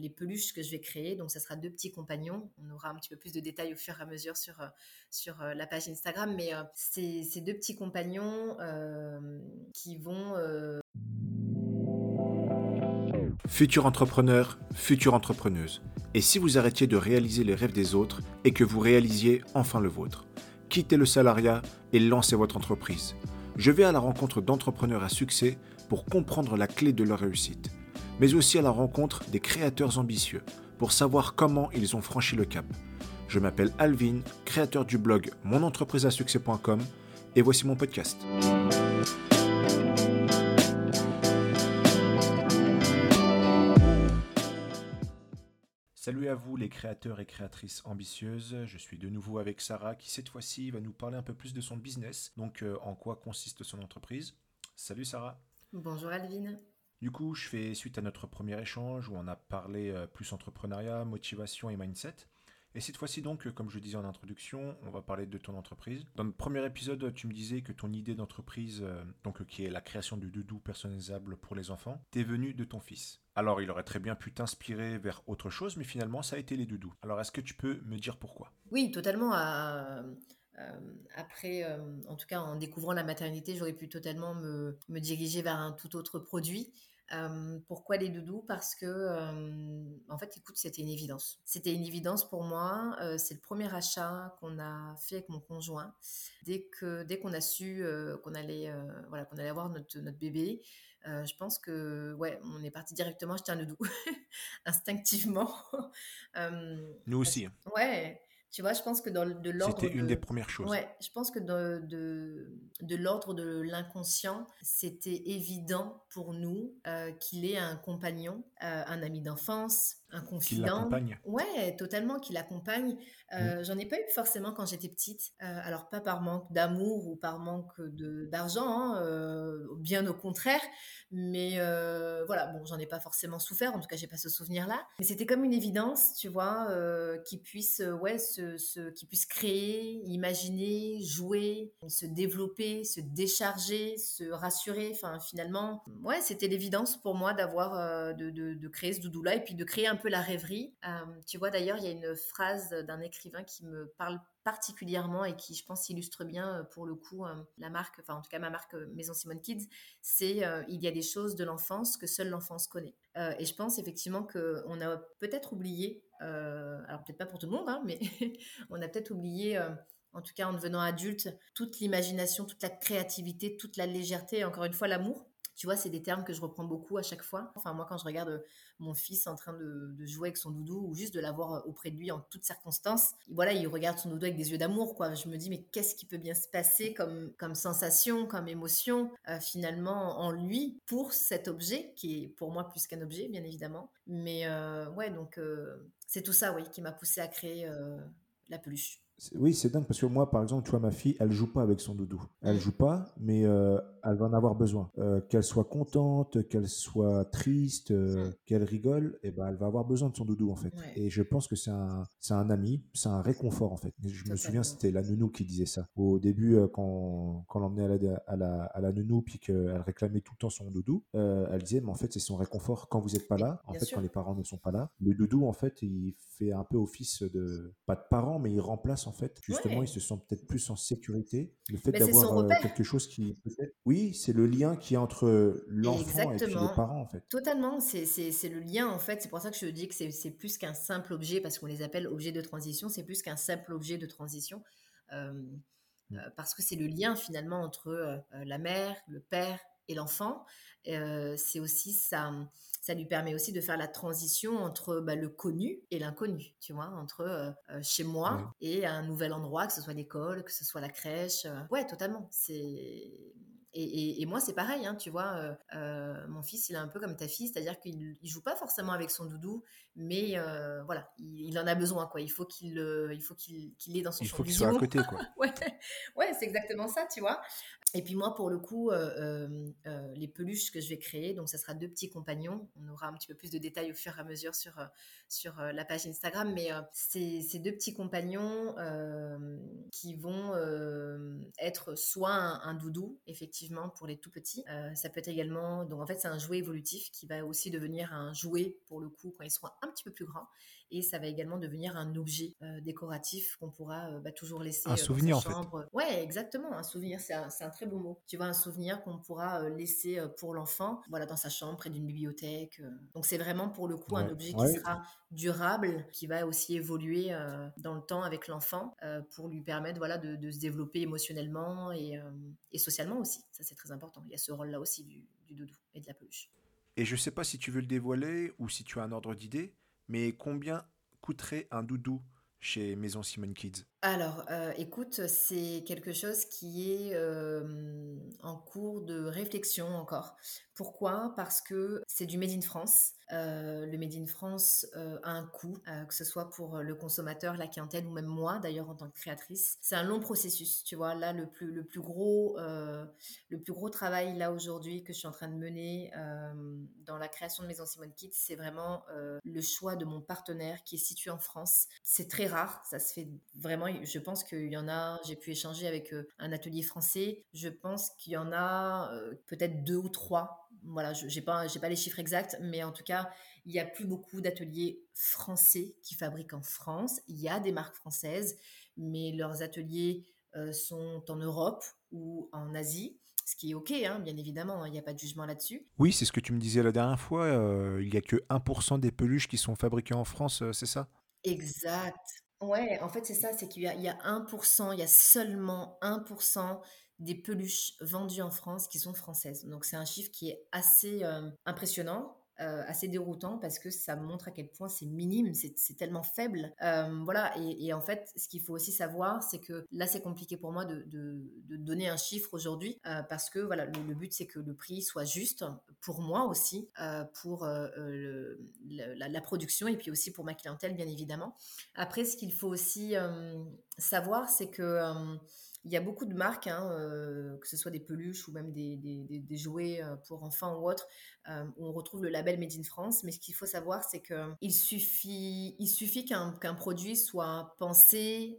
les peluches que je vais créer. Donc, ça sera deux petits compagnons. On aura un petit peu plus de détails au fur et à mesure sur, sur la page Instagram. Mais c'est ces deux petits compagnons qui vont... Futur entrepreneur, future entrepreneuse. Et si vous arrêtiez de réaliser les rêves des autres et que vous réalisiez enfin le vôtre Quittez le salariat et lancez votre entreprise. Je vais à la rencontre d'entrepreneurs à succès pour comprendre la clé de leur réussite, mais aussi à la rencontre des créateurs ambitieux pour savoir comment ils ont franchi le cap. Je m'appelle Alvin, créateur du blog monentrepriseasuccès.com et voici mon podcast. Salut à vous les créateurs et créatrices ambitieuses, je suis de nouveau avec Sarah qui cette fois-ci va nous parler un peu plus de son business, donc euh, en quoi consiste son entreprise. Salut Sarah. Bonjour Alvin. Du coup, je fais suite à notre premier échange où on a parlé euh, plus entrepreneuriat, motivation et mindset. Et cette fois-ci donc, comme je disais en introduction, on va parler de ton entreprise. Dans le premier épisode, tu me disais que ton idée d'entreprise, euh, donc qui est la création du doudou personnalisable pour les enfants, t'est venue de ton fils. Alors il aurait très bien pu t'inspirer vers autre chose, mais finalement ça a été les doudous. Alors est-ce que tu peux me dire pourquoi? Oui, totalement. Euh, après, euh, en tout cas en découvrant la maternité, j'aurais pu totalement me, me, diriger vers un tout autre produit pourquoi les doudous? Parce que, en fait, écoute, c'était une évidence. C'était une évidence pour moi. c'est le premier achat qu'on a fait avec mon conjoint. Dès que, dès qu'on a su qu'on allait, voilà, qu'on allait avoir notre, notre bébé, je pense que, ouais, on est parti directement acheter un doudou, instinctivement. Nous aussi. Hein. Ouais. Tu vois, je pense que dans de l'ordre. C'était une des premières choses. Ouais, je pense que de, de, de l'ordre de l'inconscient, c'était évident pour nous euh, qu'il ait un compagnon, euh, un ami d'enfance, un confident. Qui l'accompagne. Ouais, totalement, qui l'accompagne. Euh, mmh. J'en ai pas eu forcément quand j'étais petite. Euh, alors pas par manque d'amour ou par manque d'argent, hein, euh, bien au contraire. Mais voilà, bon, j'en ai pas forcément souffert. En tout cas, j'ai pas ce souvenir-là. Mais c'était comme une évidence, tu vois, qui puisse, ouais, se, qui puisse créer, imaginer, jouer, se développer, se décharger, se rassurer. Enfin, finalement, ouais, c'était l'évidence pour moi d'avoir de, de, de, créer ce doudou-là et puis de créer un peu la rêverie. tu vois, d'ailleurs, il y a une phrase d'un écrivain qui me parle particulièrement et qui, je pense, illustre bien euh, pour le coup euh, la marque, enfin en tout cas ma marque euh, Maison Simone Kids, c'est il y a des choses de l'enfance que seule l'enfance connaît. et je pense effectivement qu'on a peut-être oublié, alors peut-être pas pour tout le monde, hein, mais on a peut-être oublié en tout cas en devenant adulte, toute l'imagination, toute la créativité, toute la légèreté, encore une fois l'amour. Tu vois, c'est des termes que je reprends beaucoup à chaque fois. Enfin, moi, quand je regarde euh, mon fils en train de, jouer avec son doudou ou juste de l'avoir euh, auprès de lui en toutes circonstances, voilà, il regarde son doudou avec des yeux d'amour, quoi. Je me dis, mais qu'est-ce qui peut bien se passer comme, sensation, comme émotion, euh, finalement, en lui pour cet objet, qui est pour moi plus qu'un objet, bien évidemment. Mais ouais, donc, c'est tout ça, oui, qui m'a poussé à créer la peluche. Oui, c'est dingue parce que moi, par exemple, tu vois, ma fille, elle joue pas avec son doudou. Elle joue pas, mais euh, elle va en avoir besoin. Euh, qu'elle soit contente, qu'elle soit triste, euh, qu'elle rigole, et eh ben, elle va avoir besoin de son doudou en fait. Et je pense que c'est un, c'est un ami, c'est un réconfort en fait. je me souviens, c'était la nounou qui disait ça. Au début, quand, quand on l'emmenait à la, à la, à la nounou, puis qu'elle réclamait tout le temps son doudou, elle disait, mais en fait, c'est son réconfort quand vous n'êtes pas là. En fait, quand les parents ne sont pas là, le doudou, en fait, il fait un peu office de, pas de parent, mais il remplace en fait. Justement, ils se sentent peut-être plus en sécurité. Le fait d'avoir euh, quelque chose qui Oui, c'est le lien qui est entre l'enfant et les parents en fait. Totalement, c'est le lien en fait. C'est pour ça que je dis que c'est plus qu'un simple objet parce qu'on les appelle objets de transition. C'est plus qu'un simple objet de transition. Euh, mmh. euh, parce que c'est le lien finalement entre la mère, le père et l'enfant. c'est aussi ça ça lui permet aussi de faire la transition entre bah, le connu et l'inconnu, tu vois, entre euh, euh, chez moi et un nouvel endroit, que ce soit l'école, que ce soit la crèche. Euh. Ouais, totalement. C'est et, moi, c'est pareil, hein, tu vois. mon fils, il est un peu comme ta fille, c'est-à-dire qu'il il joue pas forcément avec son doudou, mais voilà, il, en a besoin, quoi. Il faut qu'il, il faut qu'il, qu'il l'ait dans son Il faut qu'il soit à côté, quoi. ouais, ouais c'est exactement ça, tu vois. Et puis moi, pour le coup, les peluches que je vais créer, donc ça sera deux petits compagnons. On aura un petit peu plus de détails au fur et à mesure sur, sur la page Instagram, mais c'est ces deux petits compagnons qui vont être soit un, doudou, effectivement, effectivement pour les tout petits. ça peut être également, donc en fait c'est un jouet évolutif qui va aussi devenir un jouet pour le coup quand ils seront un petit peu plus grands et ça va également devenir un objet décoratif qu'on pourra bah, toujours laisser un souvenir en fait. Ouais, exactement, un souvenir, c'est un, un, très beau mot. Tu vois, un souvenir qu'on pourra laisser pour l'enfant, voilà, dans sa chambre, près d'une bibliothèque. Donc c'est vraiment pour le coup un objet qui sera durable, qui va aussi évoluer dans le temps avec l'enfant pour lui permettre, voilà, de, se développer émotionnellement et, et socialement aussi. Ça c'est très important. Il y a ce rôle-là aussi du, du doudou et de la peluche. Et je sais pas si tu veux le dévoiler ou si tu as un ordre d'idée, mais combien coûterait un doudou chez Maison Simone Kids? Alors, euh, écoute, c'est quelque chose qui est euh, en cours de réflexion encore. Pourquoi? Parce que c'est du Made in France. Euh, le Made in France a un coût, que ce soit pour le consommateur, la clientèle ou même moi, d'ailleurs en tant que créatrice. C'est un long processus, tu vois. Là, le plus, le plus gros, le plus gros travail là aujourd'hui que je suis en train de mener dans la création de Maison Simone Kids, c'est vraiment le choix de mon partenaire qui est situé en France. C'est très rare, ça se fait vraiment je pense qu'il y en a, j'ai pu échanger avec euh, un atelier français, je pense qu'il y en a euh, peut-être deux ou trois. Voilà, je n'ai pas, pas les chiffres exacts, mais en tout cas, il n'y a plus beaucoup d'ateliers français qui fabriquent en France. Il y a des marques françaises, mais leurs ateliers euh, sont en Europe ou en Asie ce qui est OK, hein, bien évidemment, hein, il n'y a pas de jugement là-dessus. Oui, c'est ce que tu me disais la dernière fois, il n'y a que 1% des peluches qui sont fabriquées en France, c'est ça? Exact. Ouais, en fait, c'est ça, c'est qu'il y a, il y a 1%, il y a seulement 1% des peluches vendues en France qui sont françaises. Donc, c'est un chiffre qui est assez euh, impressionnant. Euh, assez déroutant parce que ça montre à quel point c'est minime, c'est tellement faible. Euh, voilà, et, en fait, ce qu'il faut aussi savoir, c'est que là, c'est compliqué pour moi de, donner un chiffre aujourd'hui parce que voilà, le, but, c'est que le prix soit juste pour moi aussi, pour la, la, production et puis aussi pour ma clientèle, bien évidemment. Après, ce qu'il faut aussi savoir, c'est que il y a beaucoup de marques, hein, euh, que ce soit des peluches ou même des, des, jouets euh, pour enfants ou autres, euh, où on retrouve le label Made in France. Mais ce qu'il faut savoir, c'est qu'il suffit, il suffit qu'un produit soit pensé,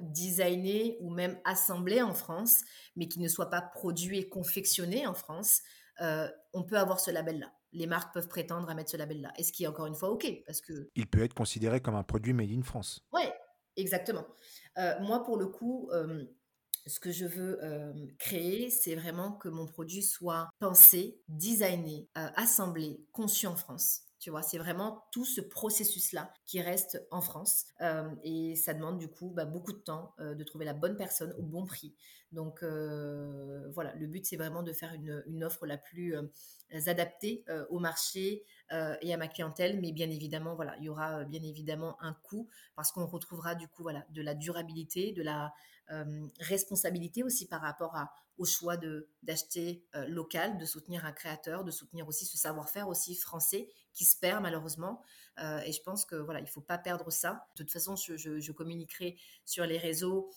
designé ou même assemblé en France, mais qui ne soit pas produit et confectionné en France. on peut avoir ce label-là. Les marques peuvent prétendre à mettre ce label-là. Et ce qui est encore une fois OK, parce que... Il peut être considéré comme un produit Made in France. Oui, exactement. moi, pour le coup, ce que je veux créer, c'est vraiment que mon produit soit pensé, designé, assemblé, conçu en France. Tu vois, c'est vraiment tout ce processus-là qui reste en France. et ça demande du coup bah, beaucoup de temps de trouver la bonne personne au bon prix. Donc voilà, le but c'est vraiment de faire une, une offre la plus adaptée au marché et à ma clientèle. Mais bien évidemment, voilà, il y aura bien évidemment un coût parce qu'on retrouvera du coup voilà, de la durabilité, de la euh, responsabilité aussi par rapport au choix de d'acheter euh, local, de soutenir un créateur, de soutenir aussi ce savoir-faire aussi français qui se perd malheureusement. Euh, et je pense que voilà, il faut pas perdre ça. De toute façon, je, je, communiquerai sur les réseaux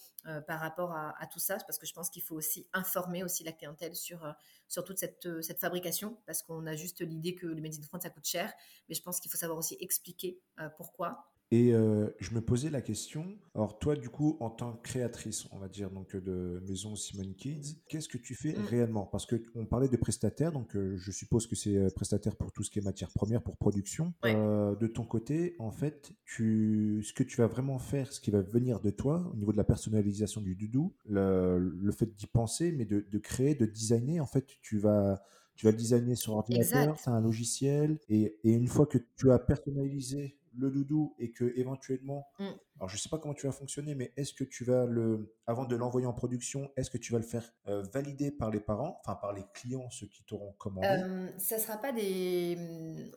par rapport à, tout ça parce que je pense qu'il faut aussi informer aussi la clientèle sur sur toute cette, cette fabrication parce qu'on a juste l'idée que le Made in France ça coûte cher, mais je pense qu'il faut savoir aussi expliquer pourquoi et euh, je me posais la question, alors toi du coup en tant que créatrice, on va dire donc de Maison Simone Kids, qu'est-ce que tu fais mm. réellement? Parce que on parlait de prestataire, donc euh, je suppose que c'est euh, prestataire pour tout ce qui est matière première pour production. de ton côté, en fait, tu, ce que tu vas vraiment faire, ce qui va venir de toi au niveau de la personnalisation du doudou, le, le fait d'y penser, mais de, de, créer, de designer, en fait, tu vas tu vas le designer sur ordinateur, c'est un logiciel, et, et une fois que tu as personnalisé le doudou et que éventuellement, mm. alors je sais pas comment tu vas fonctionner, mais est-ce que tu vas le, avant de l'envoyer en production, est-ce que tu vas le faire euh, valider par les parents, enfin par les clients, ceux qui t'auront commandé? Euh, Ça sera pas des,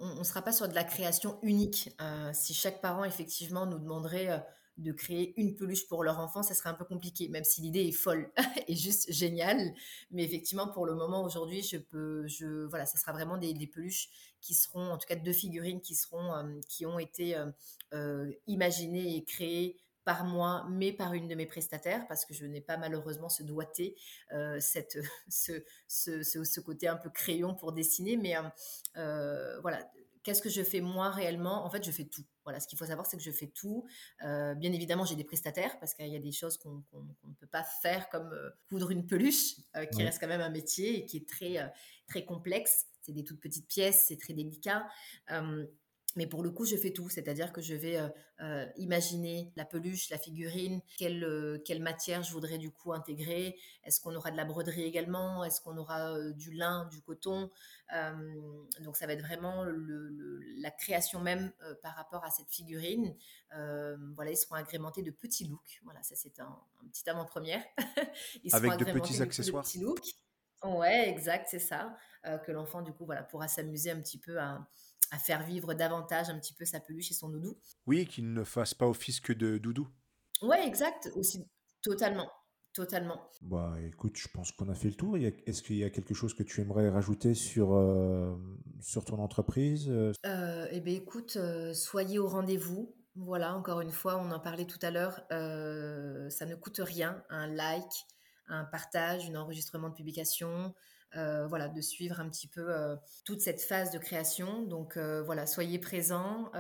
on, ne sera pas sur de la création unique. Euh, si chaque parent effectivement nous demanderait de créer une peluche pour leur enfant, ça serait un peu compliqué, même si l'idée est folle et juste géniale. Mais effectivement, pour le moment, aujourd'hui, je peux, je, voilà, ça sera vraiment des, peluches qui seront, en tout cas deux figurines qui seront, euh, qui ont été euh, euh, imaginées et créées par moi, mais par une de mes prestataires, parce que je n'ai pas malheureusement ce doigté, cette, ce, ce, ce, côté un peu crayon pour dessiner, mais voilà, qu'est-ce que je fais moi réellement? En fait, je fais tout. Voilà, ce qu'il faut savoir, c'est que je fais tout. Euh, bien évidemment, j'ai des prestataires parce qu'il y a des choses qu'on ne peut pas faire, comme euh, coudre une peluche, qui reste quand même un métier et qui est très, très complexe. C'est des toutes petites pièces, c'est très délicat. Mais pour le coup, je fais tout, c'est-à-dire que je vais euh, euh, imaginer la peluche, la figurine, quelle, euh, quelle matière je voudrais du coup intégrer. Est-ce qu'on aura de la broderie également? Est-ce qu'on aura du lin, du coton? Donc ça va être vraiment la création même par rapport à cette figurine. voilà, ils seront agrémentés de petits looks. Voilà, ça c'est un, petit avant-première. Avec de petits accessoires. De petits looks. Ouais, exact, c'est ça. que l'enfant du coup voilà pourra s'amuser un petit peu à à faire vivre davantage un petit peu sa peluche et son doudou. Oui, qu'il ne fasse pas office que de doudou. Ouais, exact, aussi totalement. Totalement. Bah écoute, je pense qu'on a fait le tour. Est-ce qu'il y a quelque chose que tu aimerais rajouter sur, euh, sur ton entreprise euh, Eh bien écoute, euh, soyez au rendez-vous. Voilà, encore une fois, on en parlait tout à l'heure, ça ne coûte rien, un like, un partage, un enregistrement de publication, euh, voilà, de suivre un petit peu euh, toute cette phase de création. Donc euh, voilà, soyez présents.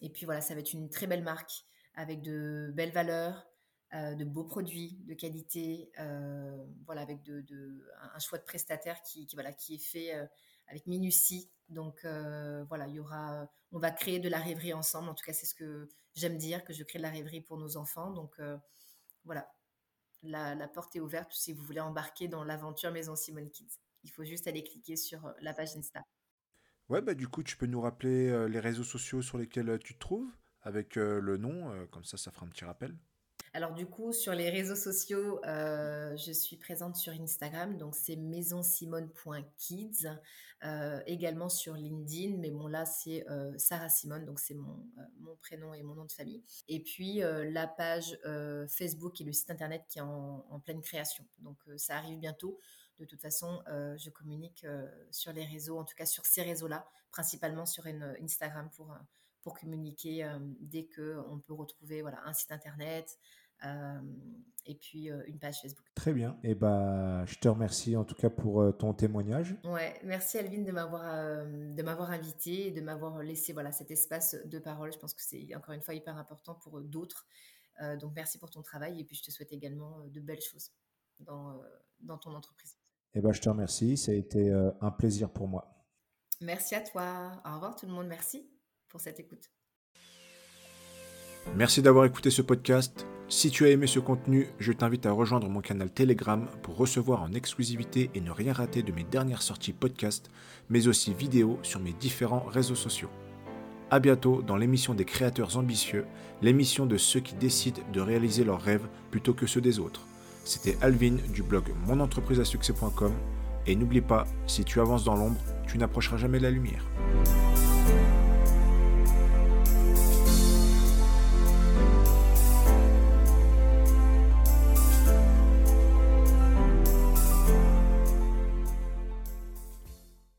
et puis voilà, ça va être une très belle marque avec de belles valeurs, de beaux produits de qualité, voilà, avec de, un choix de prestataire qui, voilà, qui est fait avec minutie. Donc voilà, il y aura, on va créer de la rêverie ensemble. En tout cas, c'est ce que j'aime dire, que je crée de la rêverie pour nos enfants. Donc voilà, la, porte est ouverte si vous voulez embarquer dans l'aventure Maison Simone Kids. Il faut juste aller cliquer sur euh, la page Insta. Ouais, bah du coup, tu peux nous rappeler euh, les réseaux sociaux sur lesquels euh, tu te trouves avec le nom, comme ça, ça fera un petit rappel. Alors du coup, sur les réseaux sociaux, euh, je suis présente sur Instagram, donc c'est maisonsimone.kids, euh, également sur LinkedIn, mais bon là c'est euh, Sarah Simone, donc c'est mon, prénom et mon nom de famille. Et puis la page Facebook et le site internet qui est en, pleine création, donc ça arrive bientôt. De toute façon, je communique sur les réseaux, en tout cas sur ces réseaux-là, principalement sur Instagram pour communiquer dès que on peut retrouver voilà un site internet, et puis une page Facebook. Très bien. Et eh bah, je te remercie en tout cas pour ton témoignage. Ouais, merci Alvin de m'avoir de m'avoir invité et de m'avoir laissé voilà cet espace de parole. Je pense que c'est encore une fois hyper important pour d'autres. donc merci pour ton travail et puis je te souhaite également de belles choses dans, dans ton entreprise. Et eh bah, je te remercie. Ça a été un plaisir pour moi. Merci à toi. Au revoir tout le monde. Merci pour cette écoute. Merci d'avoir écouté ce podcast. Si tu as aimé ce contenu, je t'invite à rejoindre mon canal Telegram pour recevoir en exclusivité et ne rien rater de mes dernières sorties podcast, mais aussi vidéos sur mes différents réseaux sociaux. A bientôt dans l'émission des créateurs ambitieux, l'émission de ceux qui décident de réaliser leurs rêves plutôt que ceux des autres. C'était Alvin du blog monentrepriseasuccès.com et n'oublie pas, si tu avances dans l'ombre, tu n'approcheras jamais la lumière.